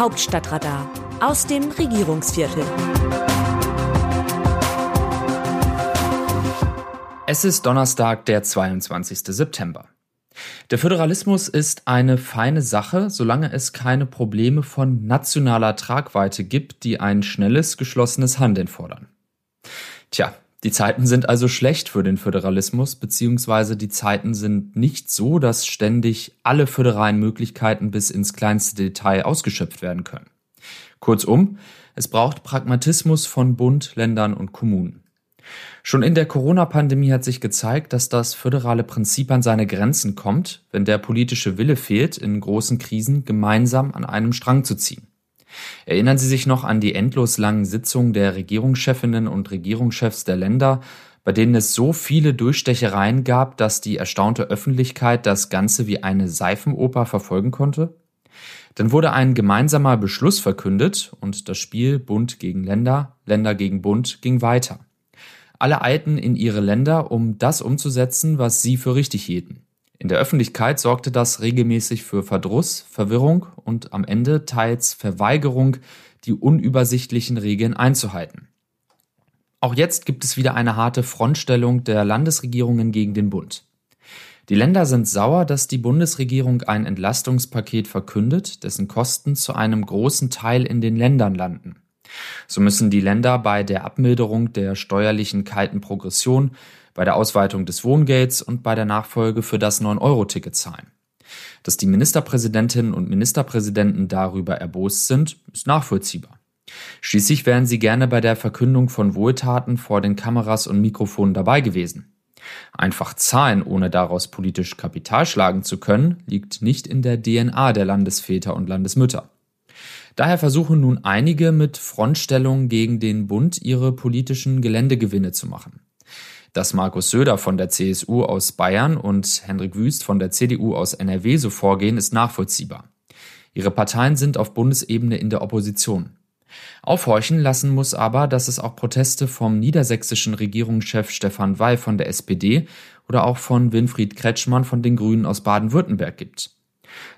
Hauptstadtradar aus dem Regierungsviertel. Es ist Donnerstag, der 22. September. Der Föderalismus ist eine feine Sache, solange es keine Probleme von nationaler Tragweite gibt, die ein schnelles, geschlossenes Handeln fordern. Tja, die Zeiten sind also schlecht für den Föderalismus, beziehungsweise die Zeiten sind nicht so, dass ständig alle föderalen Möglichkeiten bis ins kleinste Detail ausgeschöpft werden können. Kurzum, es braucht Pragmatismus von Bund, Ländern und Kommunen. Schon in der Corona-Pandemie hat sich gezeigt, dass das föderale Prinzip an seine Grenzen kommt, wenn der politische Wille fehlt, in großen Krisen gemeinsam an einem Strang zu ziehen. Erinnern Sie sich noch an die endlos langen Sitzungen der Regierungschefinnen und Regierungschefs der Länder, bei denen es so viele Durchstechereien gab, dass die erstaunte Öffentlichkeit das Ganze wie eine Seifenoper verfolgen konnte? Dann wurde ein gemeinsamer Beschluss verkündet und das Spiel Bund gegen Länder, Länder gegen Bund ging weiter. Alle eilten in ihre Länder, um das umzusetzen, was sie für richtig hielten. In der Öffentlichkeit sorgte das regelmäßig für Verdruss, Verwirrung und am Ende teils Verweigerung, die unübersichtlichen Regeln einzuhalten. Auch jetzt gibt es wieder eine harte Frontstellung der Landesregierungen gegen den Bund. Die Länder sind sauer, dass die Bundesregierung ein Entlastungspaket verkündet, dessen Kosten zu einem großen Teil in den Ländern landen. So müssen die Länder bei der Abmilderung der steuerlichen kalten Progression bei der Ausweitung des Wohngelds und bei der Nachfolge für das 9-Euro-Ticket zahlen. Dass die Ministerpräsidentinnen und Ministerpräsidenten darüber erbost sind, ist nachvollziehbar. Schließlich wären sie gerne bei der Verkündung von Wohltaten vor den Kameras und Mikrofonen dabei gewesen. Einfach zahlen, ohne daraus politisch Kapital schlagen zu können, liegt nicht in der DNA der Landesväter und Landesmütter. Daher versuchen nun einige mit Frontstellungen gegen den Bund ihre politischen Geländegewinne zu machen. Dass Markus Söder von der CSU aus Bayern und Hendrik Wüst von der CDU aus NRW so vorgehen, ist nachvollziehbar. Ihre Parteien sind auf Bundesebene in der Opposition. Aufhorchen lassen muss aber, dass es auch Proteste vom niedersächsischen Regierungschef Stefan Weil von der SPD oder auch von Winfried Kretschmann von den Grünen aus Baden-Württemberg gibt.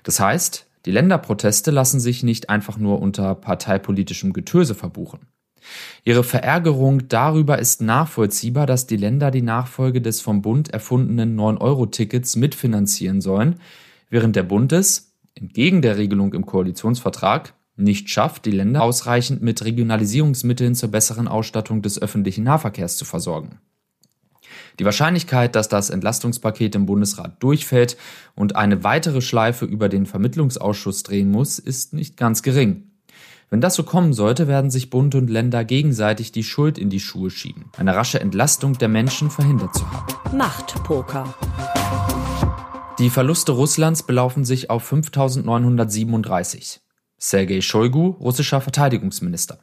Das heißt, die Länderproteste lassen sich nicht einfach nur unter parteipolitischem Getöse verbuchen. Ihre Verärgerung darüber ist nachvollziehbar, dass die Länder die Nachfolge des vom Bund erfundenen 9-Euro-Tickets mitfinanzieren sollen, während der Bund es, entgegen der Regelung im Koalitionsvertrag, nicht schafft, die Länder ausreichend mit Regionalisierungsmitteln zur besseren Ausstattung des öffentlichen Nahverkehrs zu versorgen. Die Wahrscheinlichkeit, dass das Entlastungspaket im Bundesrat durchfällt und eine weitere Schleife über den Vermittlungsausschuss drehen muss, ist nicht ganz gering. Wenn das so kommen sollte, werden sich Bund und Länder gegenseitig die Schuld in die Schuhe schieben, eine rasche Entlastung der Menschen verhindert zu haben. Machtpoker. Die Verluste Russlands belaufen sich auf 5937. Sergei Shoigu, russischer Verteidigungsminister.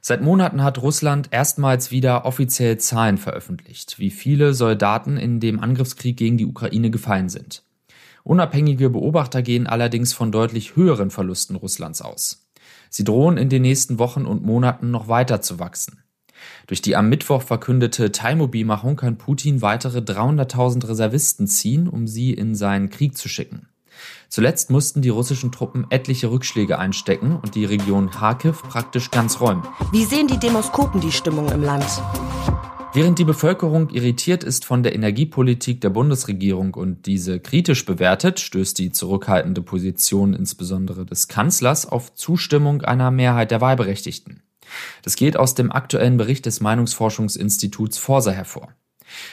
Seit Monaten hat Russland erstmals wieder offiziell Zahlen veröffentlicht, wie viele Soldaten in dem Angriffskrieg gegen die Ukraine gefallen sind. Unabhängige Beobachter gehen allerdings von deutlich höheren Verlusten Russlands aus. Sie drohen in den nächsten Wochen und Monaten noch weiter zu wachsen. Durch die am Mittwoch verkündete Teilmobilmachung kann Putin weitere 300.000 Reservisten ziehen, um sie in seinen Krieg zu schicken. Zuletzt mussten die russischen Truppen etliche Rückschläge einstecken und die Region Kharkiv praktisch ganz räumen. Wie sehen die Demoskopen die Stimmung im Land? Während die Bevölkerung irritiert ist von der Energiepolitik der Bundesregierung und diese kritisch bewertet, stößt die zurückhaltende Position insbesondere des Kanzlers auf Zustimmung einer Mehrheit der Wahlberechtigten. Das geht aus dem aktuellen Bericht des Meinungsforschungsinstituts Forsa hervor.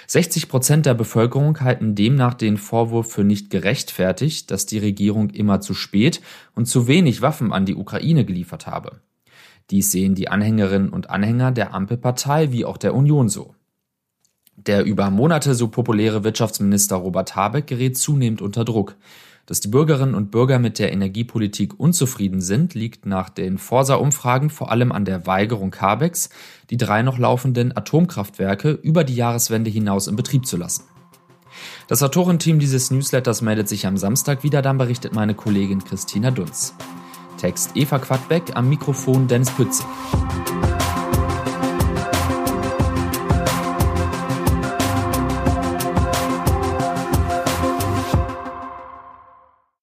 60 Prozent der Bevölkerung halten demnach den Vorwurf für nicht gerechtfertigt, dass die Regierung immer zu spät und zu wenig Waffen an die Ukraine geliefert habe. Dies sehen die Anhängerinnen und Anhänger der Ampelpartei wie auch der Union so. Der über Monate so populäre Wirtschaftsminister Robert Habeck gerät zunehmend unter Druck. Dass die Bürgerinnen und Bürger mit der Energiepolitik unzufrieden sind, liegt nach den Forsa-Umfragen vor allem an der Weigerung Habecks, die drei noch laufenden Atomkraftwerke über die Jahreswende hinaus in Betrieb zu lassen. Das Autorenteam dieses Newsletters meldet sich am Samstag wieder, dann berichtet meine Kollegin Christina Dunz. Text Eva Quadbeck, am Mikrofon Dennis Pützig.